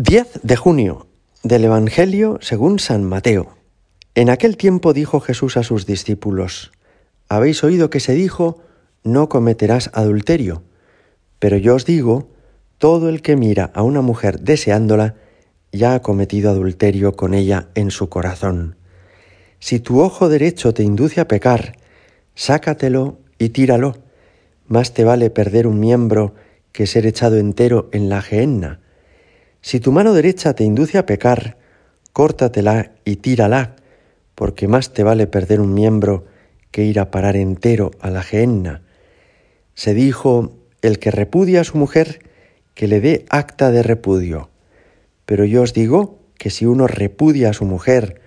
10 de junio del Evangelio según San Mateo. En aquel tiempo dijo Jesús a sus discípulos, Habéis oído que se dijo, no cometerás adulterio, pero yo os digo, todo el que mira a una mujer deseándola, ya ha cometido adulterio con ella en su corazón. Si tu ojo derecho te induce a pecar, sácatelo y tíralo. Más te vale perder un miembro que ser echado entero en la gehenna si tu mano derecha te induce a pecar, córtatela y tírala, porque más te vale perder un miembro que ir a parar entero a la gehenna. Se dijo, el que repudia a su mujer, que le dé acta de repudio. Pero yo os digo que si uno repudia a su mujer,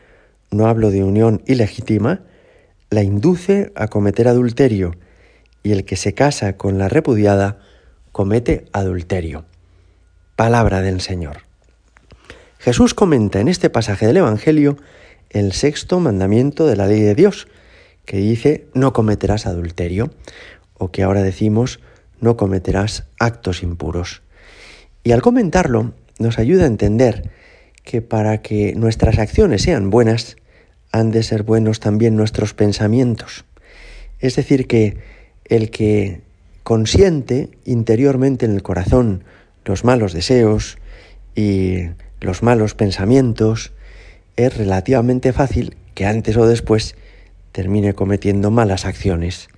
no hablo de unión ilegítima, la induce a cometer adulterio, y el que se casa con la repudiada comete adulterio. Palabra del Señor. Jesús comenta en este pasaje del Evangelio el sexto mandamiento de la ley de Dios, que dice no cometerás adulterio, o que ahora decimos no cometerás actos impuros. Y al comentarlo nos ayuda a entender que para que nuestras acciones sean buenas, han de ser buenos también nuestros pensamientos. Es decir, que el que consiente interiormente en el corazón los malos deseos y los malos pensamientos, es relativamente fácil que antes o después termine cometiendo malas acciones.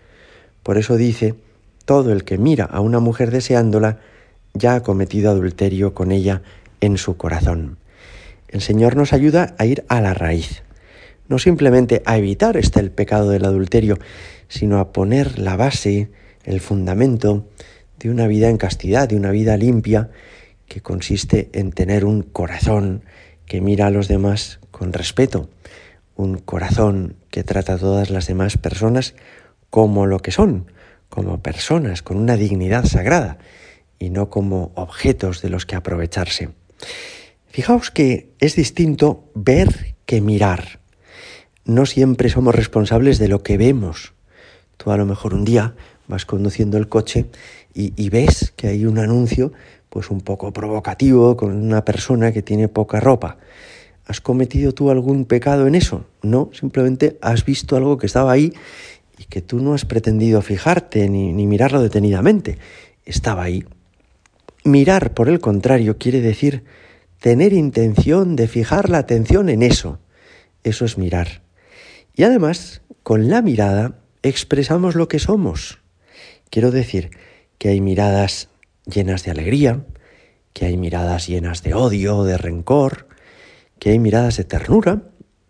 Por eso dice, todo el que mira a una mujer deseándola, ya ha cometido adulterio con ella en su corazón. El Señor nos ayuda a ir a la raíz, no simplemente a evitar este el pecado del adulterio, sino a poner la base, el fundamento de una vida en castidad, de una vida limpia, que consiste en tener un corazón que mira a los demás con respeto, un corazón que trata a todas las demás personas como lo que son, como personas con una dignidad sagrada y no como objetos de los que aprovecharse. Fijaos que es distinto ver que mirar. No siempre somos responsables de lo que vemos. Tú a lo mejor un día vas conduciendo el coche y, ves que hay un anuncio pues un poco provocativo con una persona que tiene poca ropa. ¿Has cometido tú algún pecado en eso? No, simplemente has visto algo que estaba ahí y que tú no has pretendido fijarte ni, mirarlo detenidamente. Estaba ahí. Mirar, por el contrario, quiere decir tener intención de fijar la atención en eso. Eso es mirar. Y además, con la mirada expresamos lo que somos. Quiero decir que hay miradas llenas de alegría, que hay miradas llenas de odio, de rencor, que hay miradas de ternura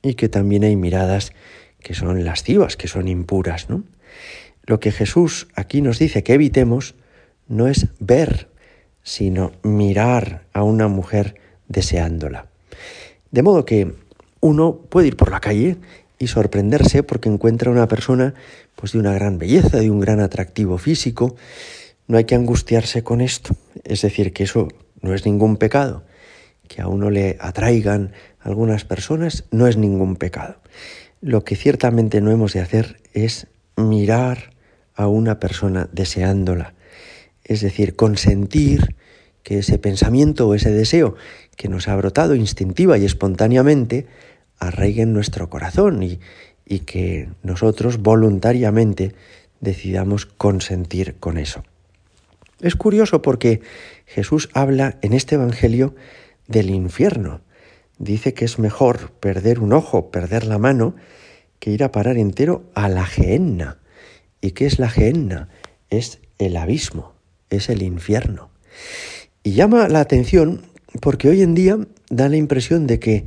y que también hay miradas que son lascivas, que son impuras. ¿no? Lo que Jesús aquí nos dice que evitemos no es ver, sino mirar a una mujer deseándola. De modo que uno puede ir por la calle y sorprenderse porque encuentra una persona pues de una gran belleza, de un gran atractivo físico. No hay que angustiarse con esto, es decir, que eso no es ningún pecado. Que a uno le atraigan algunas personas no es ningún pecado. Lo que ciertamente no hemos de hacer es mirar a una persona deseándola, es decir, consentir que ese pensamiento o ese deseo que nos ha brotado instintiva y espontáneamente arraigue en nuestro corazón y, y que nosotros voluntariamente decidamos consentir con eso. Es curioso porque Jesús habla en este Evangelio del infierno. Dice que es mejor perder un ojo, perder la mano, que ir a parar entero a la gehenna. ¿Y qué es la gehenna? Es el abismo, es el infierno. Y llama la atención porque hoy en día da la impresión de que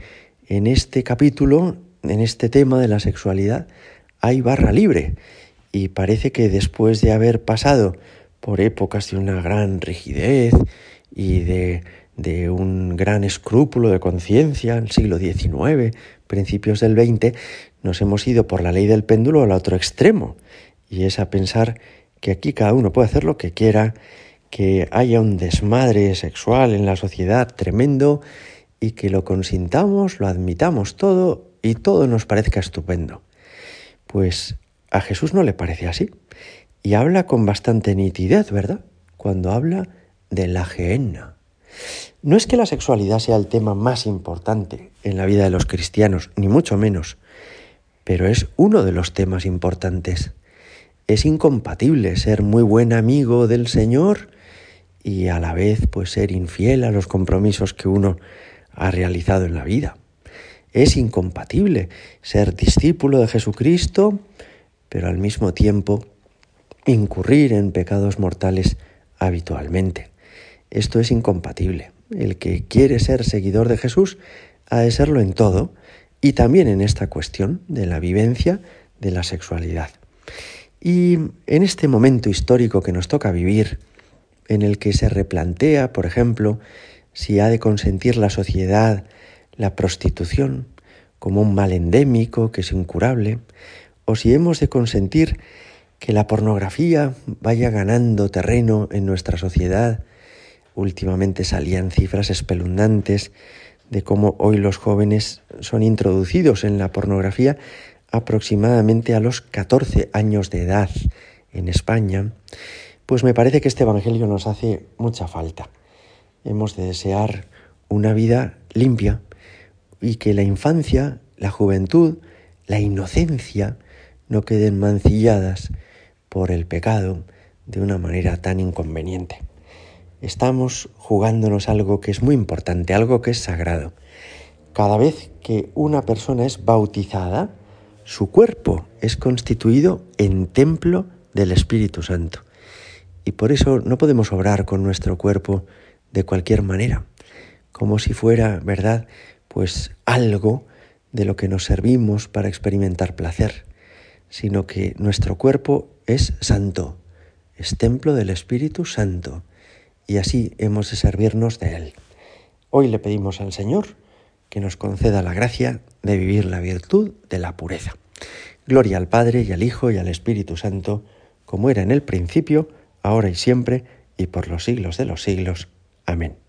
en este capítulo en este tema de la sexualidad hay barra libre y parece que después de haber pasado por épocas de una gran rigidez y de, un gran escrúpulo de conciencia en el siglo XIX, principios del XX, nos hemos ido por la ley del péndulo al otro extremo y es a pensar que aquí cada uno puede hacer lo que quiera, que haya un desmadre sexual en la sociedad tremendo y que lo consintamos, lo admitamos todo y todo nos parezca estupendo. Pues a Jesús no le parece así. Y habla con bastante nitidez, ¿verdad? Cuando habla de la gehenna. No es que la sexualidad sea el tema más importante en la vida de los cristianos, ni mucho menos, pero es uno de los temas importantes. Es incompatible ser muy buen amigo del Señor y a la vez pues ser infiel a los compromisos que uno ha realizado en la vida. Es incompatible ser discípulo de Jesucristo, pero al mismo tiempo incurrir en pecados mortales habitualmente. Esto es incompatible. El que quiere ser seguidor de Jesús ha de serlo en todo y también en esta cuestión de la vivencia de la sexualidad. Y en este momento histórico que nos toca vivir, en el que se replantea, por ejemplo, si ha de consentir la sociedad la prostitución como un mal endémico que es incurable, o si hemos de consentir que la pornografía vaya ganando terreno en nuestra sociedad. Últimamente salían cifras espeluznantes de cómo hoy los jóvenes son introducidos en la pornografía aproximadamente a los 14 años de edad en España, pues me parece que este Evangelio nos hace mucha falta. Hemos de desear una vida limpia y que la infancia, la juventud, la inocencia no queden mancilladas por el pecado de una manera tan inconveniente. Estamos jugándonos algo que es muy importante, algo que es sagrado. Cada vez que una persona es bautizada, su cuerpo es constituido en templo del Espíritu Santo. Y por eso no podemos obrar con nuestro cuerpo de cualquier manera, como si fuera, ¿verdad?, pues algo de lo que nos servimos para experimentar placer sino que nuestro cuerpo es santo, es templo del Espíritu Santo, y así hemos de servirnos de Él. Hoy le pedimos al Señor que nos conceda la gracia de vivir la virtud de la pureza. Gloria al Padre y al Hijo y al Espíritu Santo, como era en el principio, ahora y siempre, y por los siglos de los siglos. Amén.